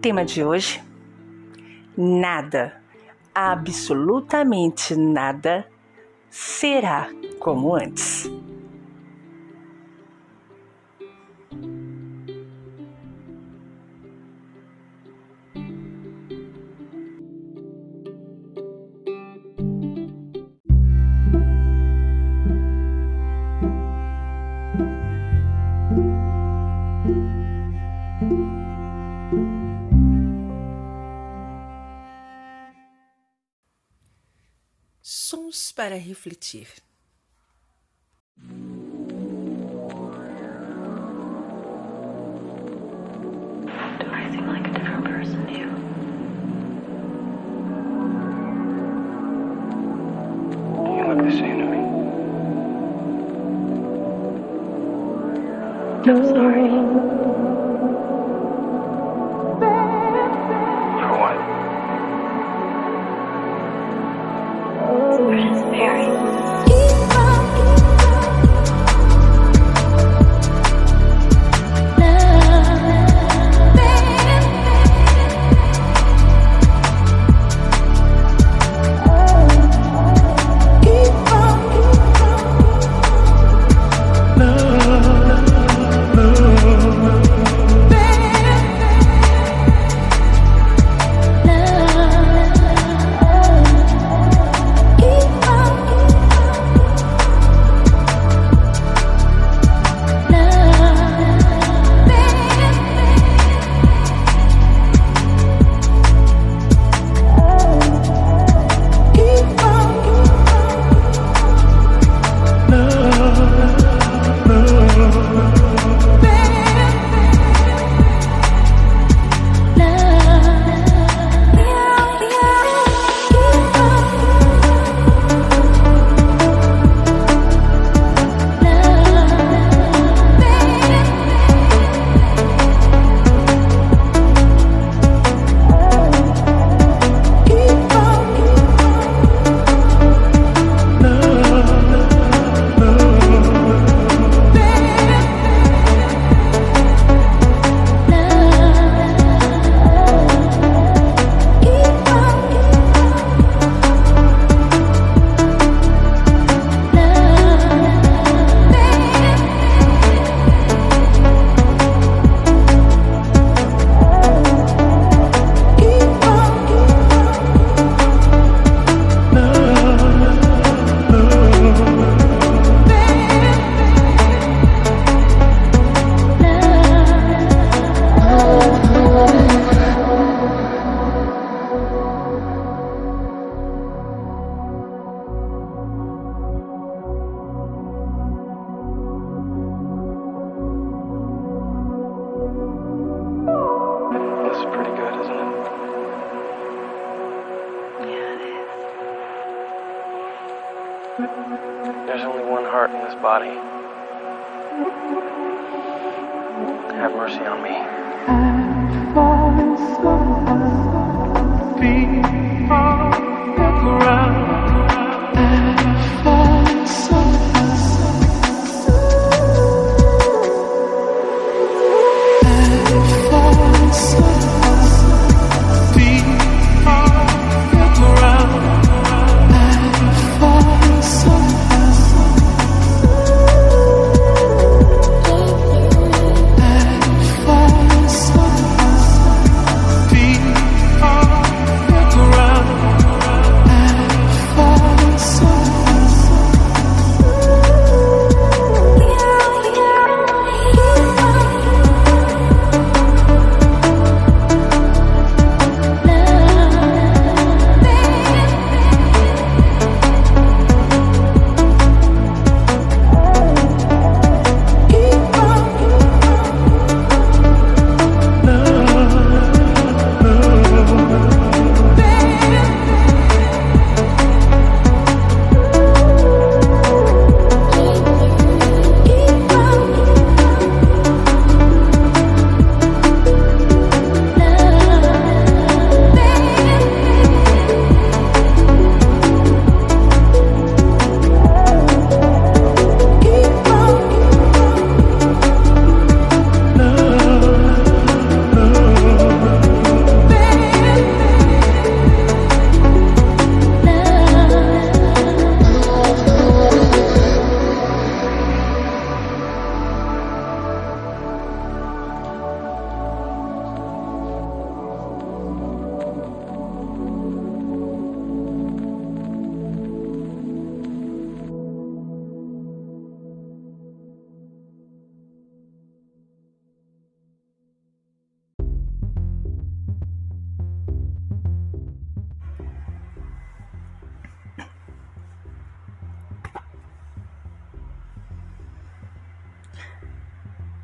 Tema de hoje: nada, absolutamente nada será como antes. Sons para refletir. Do I seem like a different person to you? You look the same to me. I'm sorry. Mary. There's only one heart in this body. Have mercy on me.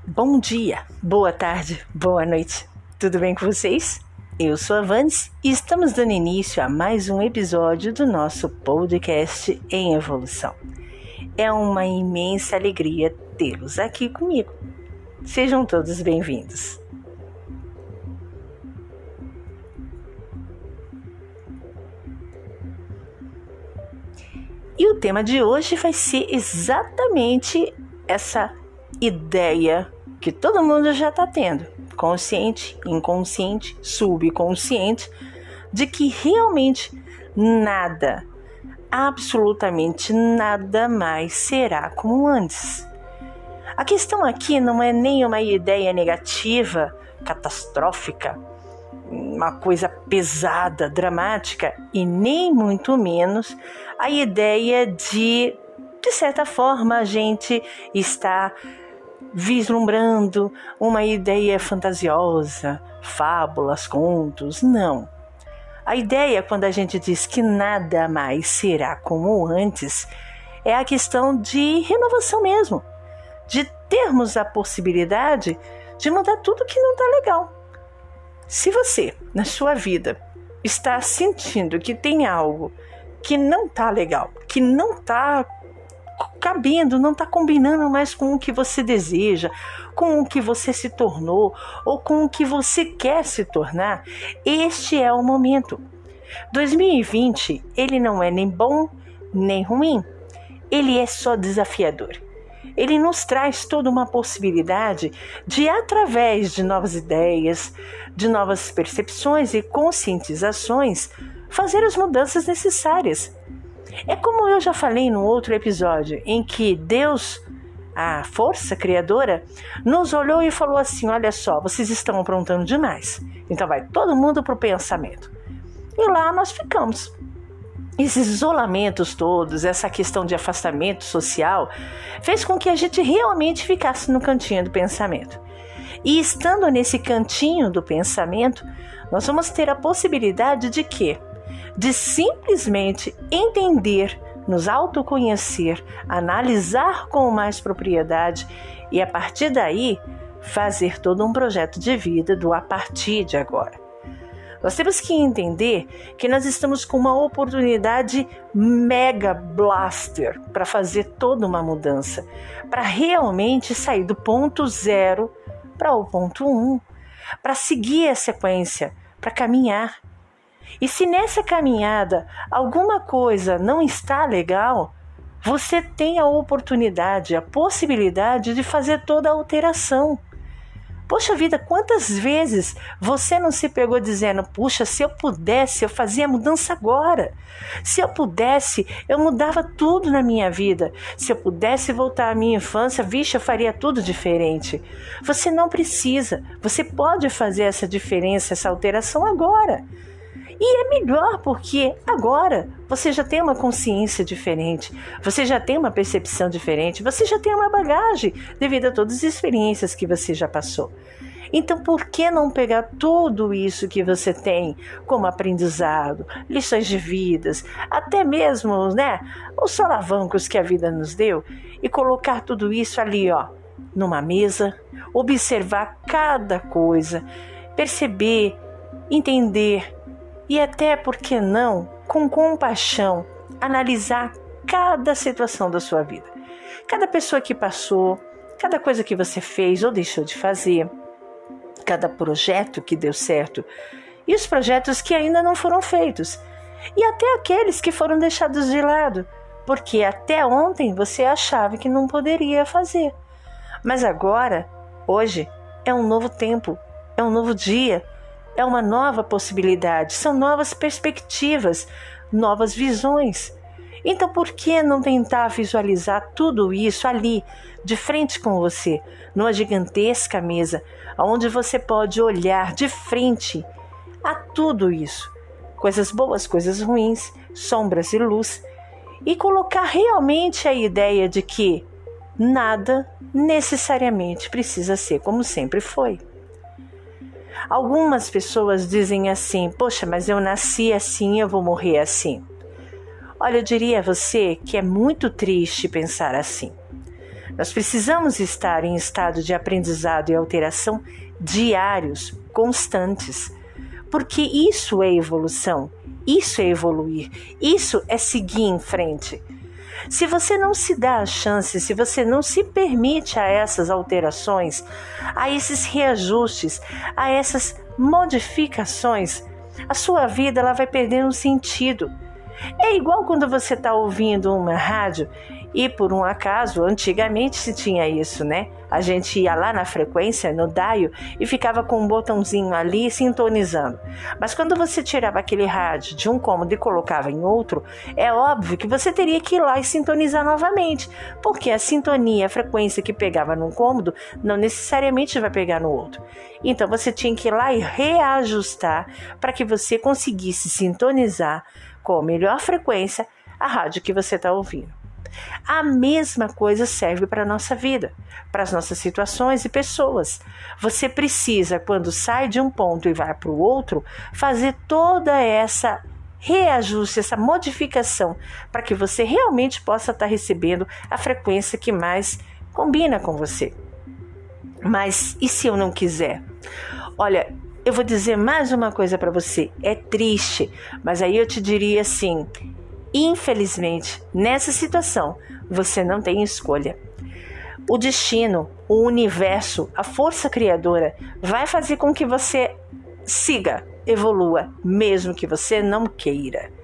Bom dia, boa tarde, boa noite. Tudo bem com vocês? Eu sou a Vans e estamos dando início a mais um episódio do nosso podcast em evolução. É uma imensa alegria tê-los aqui comigo. Sejam todos bem-vindos. E o tema de hoje vai ser exatamente essa ideia que todo mundo já está tendo, consciente, inconsciente, subconsciente, de que realmente nada, absolutamente nada mais será como antes. A questão aqui não é nem uma ideia negativa, catastrófica, uma coisa pesada, dramática, e nem muito menos a ideia de, de certa forma, a gente está vislumbrando uma ideia fantasiosa, fábulas, contos. Não. A ideia, quando a gente diz que nada mais será como antes, é a questão de renovação mesmo, de termos a possibilidade de mudar tudo que não está legal. Se você, na sua vida, está sentindo que tem algo que não está legal, que não está cabendo, não está combinando mais com o que você deseja, com o que você se tornou ou com o que você quer se tornar, este é o momento. 2020, ele não é nem bom nem ruim, ele é só desafiador. Ele nos traz toda uma possibilidade de, através de novas ideias, de novas percepções e conscientizações, fazer as mudanças necessárias é como eu já falei no outro episódio, em que Deus, a força criadora, nos olhou e falou assim: Olha só, vocês estão aprontando demais. Então vai todo mundo para o pensamento. E lá nós ficamos. Esses isolamentos todos, essa questão de afastamento social, fez com que a gente realmente ficasse no cantinho do pensamento. E estando nesse cantinho do pensamento, nós vamos ter a possibilidade de que de simplesmente entender, nos autoconhecer, analisar com mais propriedade e a partir daí fazer todo um projeto de vida do a partir de agora. Nós temos que entender que nós estamos com uma oportunidade mega blaster para fazer toda uma mudança, para realmente sair do ponto zero para o ponto um, para seguir a sequência, para caminhar. E se nessa caminhada alguma coisa não está legal, você tem a oportunidade, a possibilidade de fazer toda a alteração. Poxa vida, quantas vezes você não se pegou dizendo: puxa, se eu pudesse, eu fazia a mudança agora. Se eu pudesse, eu mudava tudo na minha vida. Se eu pudesse voltar à minha infância, vixe, eu faria tudo diferente. Você não precisa, você pode fazer essa diferença, essa alteração agora. E é melhor porque agora você já tem uma consciência diferente, você já tem uma percepção diferente, você já tem uma bagagem devido a todas as experiências que você já passou. Então, por que não pegar tudo isso que você tem como aprendizado, lições de vidas, até mesmo, né, os solavancos que a vida nos deu e colocar tudo isso ali, ó, numa mesa, observar cada coisa, perceber, entender, e até, por que não, com compaixão, analisar cada situação da sua vida. Cada pessoa que passou, cada coisa que você fez ou deixou de fazer, cada projeto que deu certo e os projetos que ainda não foram feitos, e até aqueles que foram deixados de lado, porque até ontem você achava que não poderia fazer. Mas agora, hoje, é um novo tempo, é um novo dia é uma nova possibilidade, são novas perspectivas, novas visões. Então, por que não tentar visualizar tudo isso ali, de frente com você, numa gigantesca mesa, onde você pode olhar de frente a tudo isso, coisas boas, coisas ruins, sombras e luz, e colocar realmente a ideia de que nada necessariamente precisa ser como sempre foi. Algumas pessoas dizem assim: Poxa, mas eu nasci assim, eu vou morrer assim. Olha, eu diria a você que é muito triste pensar assim. Nós precisamos estar em estado de aprendizado e alteração diários, constantes, porque isso é evolução, isso é evoluir, isso é seguir em frente. Se você não se dá a chance, se você não se permite a essas alterações, a esses reajustes, a essas modificações, a sua vida ela vai perdendo sentido. É igual quando você está ouvindo uma rádio e por um acaso, antigamente se tinha isso, né? A gente ia lá na frequência, no dial, e ficava com um botãozinho ali sintonizando. Mas quando você tirava aquele rádio de um cômodo e colocava em outro, é óbvio que você teria que ir lá e sintonizar novamente, porque a sintonia, a frequência que pegava num cômodo, não necessariamente vai pegar no outro. Então você tinha que ir lá e reajustar para que você conseguisse sintonizar com a melhor frequência a rádio que você está ouvindo. A mesma coisa serve para a nossa vida, para as nossas situações e pessoas. Você precisa, quando sai de um ponto e vai para o outro, fazer toda essa reajuste, essa modificação, para que você realmente possa estar recebendo a frequência que mais combina com você. Mas e se eu não quiser? Olha, eu vou dizer mais uma coisa para você. É triste, mas aí eu te diria assim: Infelizmente, nessa situação, você não tem escolha. O destino, o universo, a força criadora vai fazer com que você siga, evolua, mesmo que você não queira.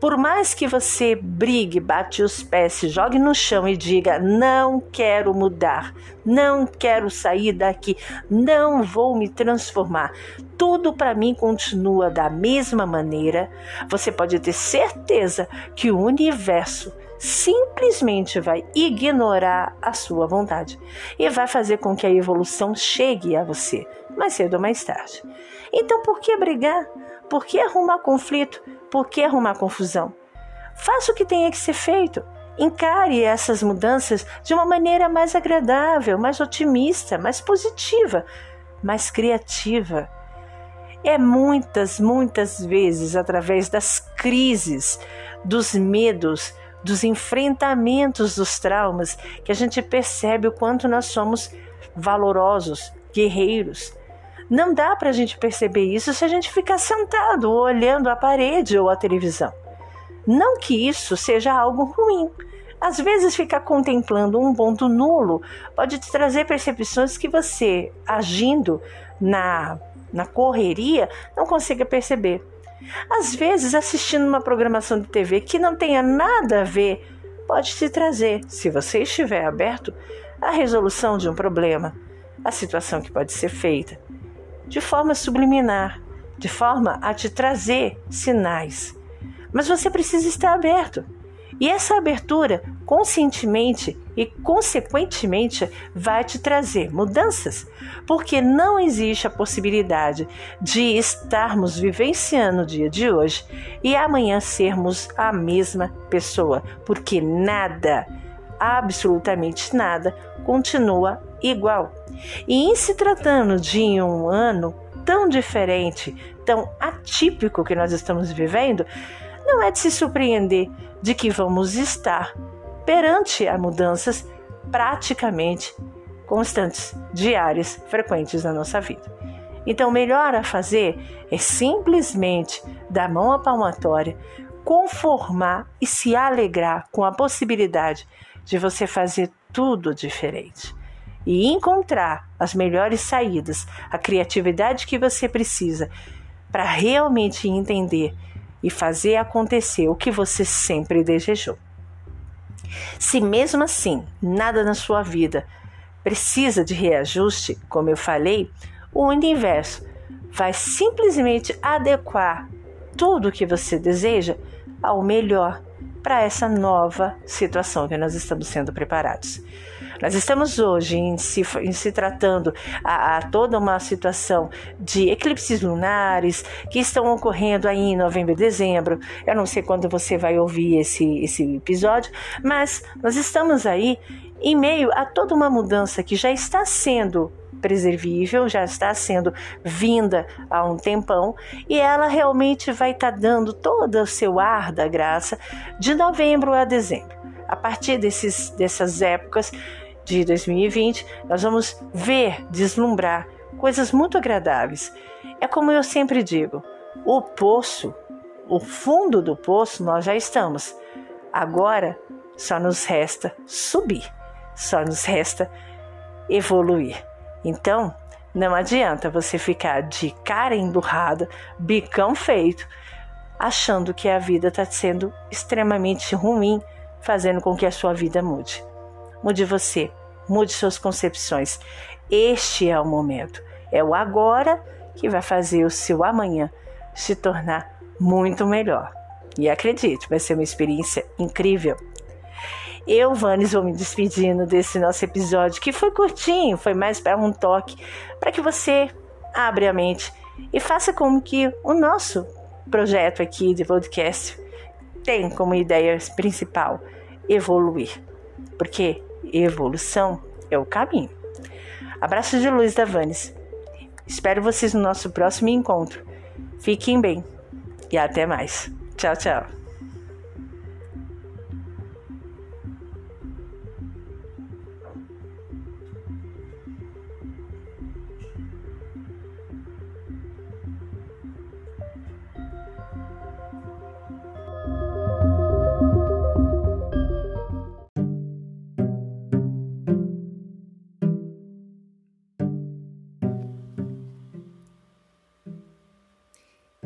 Por mais que você brigue, bate os pés, se jogue no chão e diga: Não quero mudar, não quero sair daqui, não vou me transformar, tudo para mim continua da mesma maneira, você pode ter certeza que o universo simplesmente vai ignorar a sua vontade e vai fazer com que a evolução chegue a você, mais cedo ou mais tarde. Então, por que brigar? Por que arrumar conflito? Por que arrumar confusão? Faça o que tenha que ser feito. Encare essas mudanças de uma maneira mais agradável, mais otimista, mais positiva, mais criativa. É muitas, muitas vezes através das crises, dos medos, dos enfrentamentos dos traumas que a gente percebe o quanto nós somos valorosos, guerreiros, não dá para a gente perceber isso se a gente ficar sentado olhando a parede ou a televisão. Não que isso seja algo ruim. Às vezes, ficar contemplando um ponto nulo pode te trazer percepções que você, agindo na, na correria, não consiga perceber. Às vezes, assistindo uma programação de TV que não tenha nada a ver, pode te trazer, se você estiver aberto, a resolução de um problema, a situação que pode ser feita de forma subliminar, de forma a te trazer sinais. Mas você precisa estar aberto. E essa abertura, conscientemente e consequentemente, vai te trazer mudanças, porque não existe a possibilidade de estarmos vivenciando o dia de hoje e amanhã sermos a mesma pessoa, porque nada, absolutamente nada, continua igual. E em se tratando de um ano tão diferente, tão atípico que nós estamos vivendo, não é de se surpreender de que vamos estar perante a mudanças praticamente constantes, diárias, frequentes na nossa vida. Então, o melhor a fazer é simplesmente dar mão à palmatória, conformar e se alegrar com a possibilidade de você fazer tudo diferente e encontrar as melhores saídas, a criatividade que você precisa para realmente entender e fazer acontecer o que você sempre desejou. Se mesmo assim nada na sua vida precisa de reajuste, como eu falei, o universo vai simplesmente adequar tudo o que você deseja ao melhor para essa nova situação que nós estamos sendo preparados. Nós estamos hoje em se, em se tratando a, a, toda uma situação de eclipses lunares que estão ocorrendo aí em novembro e dezembro. Eu não sei quando você vai ouvir esse, esse episódio, mas nós estamos aí em meio a toda uma mudança que já está sendo preservível, já está sendo vinda há um tempão e ela realmente vai estar tá dando todo o seu ar da graça de novembro a dezembro. A partir desses, dessas épocas de 2020, nós vamos ver, deslumbrar coisas muito agradáveis. É como eu sempre digo: o poço, o fundo do poço, nós já estamos. Agora só nos resta subir, só nos resta evoluir. Então, não adianta você ficar de cara emburrada, bicão feito, achando que a vida está sendo extremamente ruim, fazendo com que a sua vida mude. Mude você, mude suas concepções. Este é o momento, é o agora que vai fazer o seu amanhã se tornar muito melhor. E acredite, vai ser uma experiência incrível. Eu, Vanes, vou me despedindo desse nosso episódio, que foi curtinho, foi mais para um toque, para que você abra a mente e faça como que o nosso projeto aqui de podcast tem como ideia principal evoluir, porque evolução é o caminho. Abraço de luz da Vanes. Espero vocês no nosso próximo encontro. Fiquem bem e até mais. Tchau, tchau.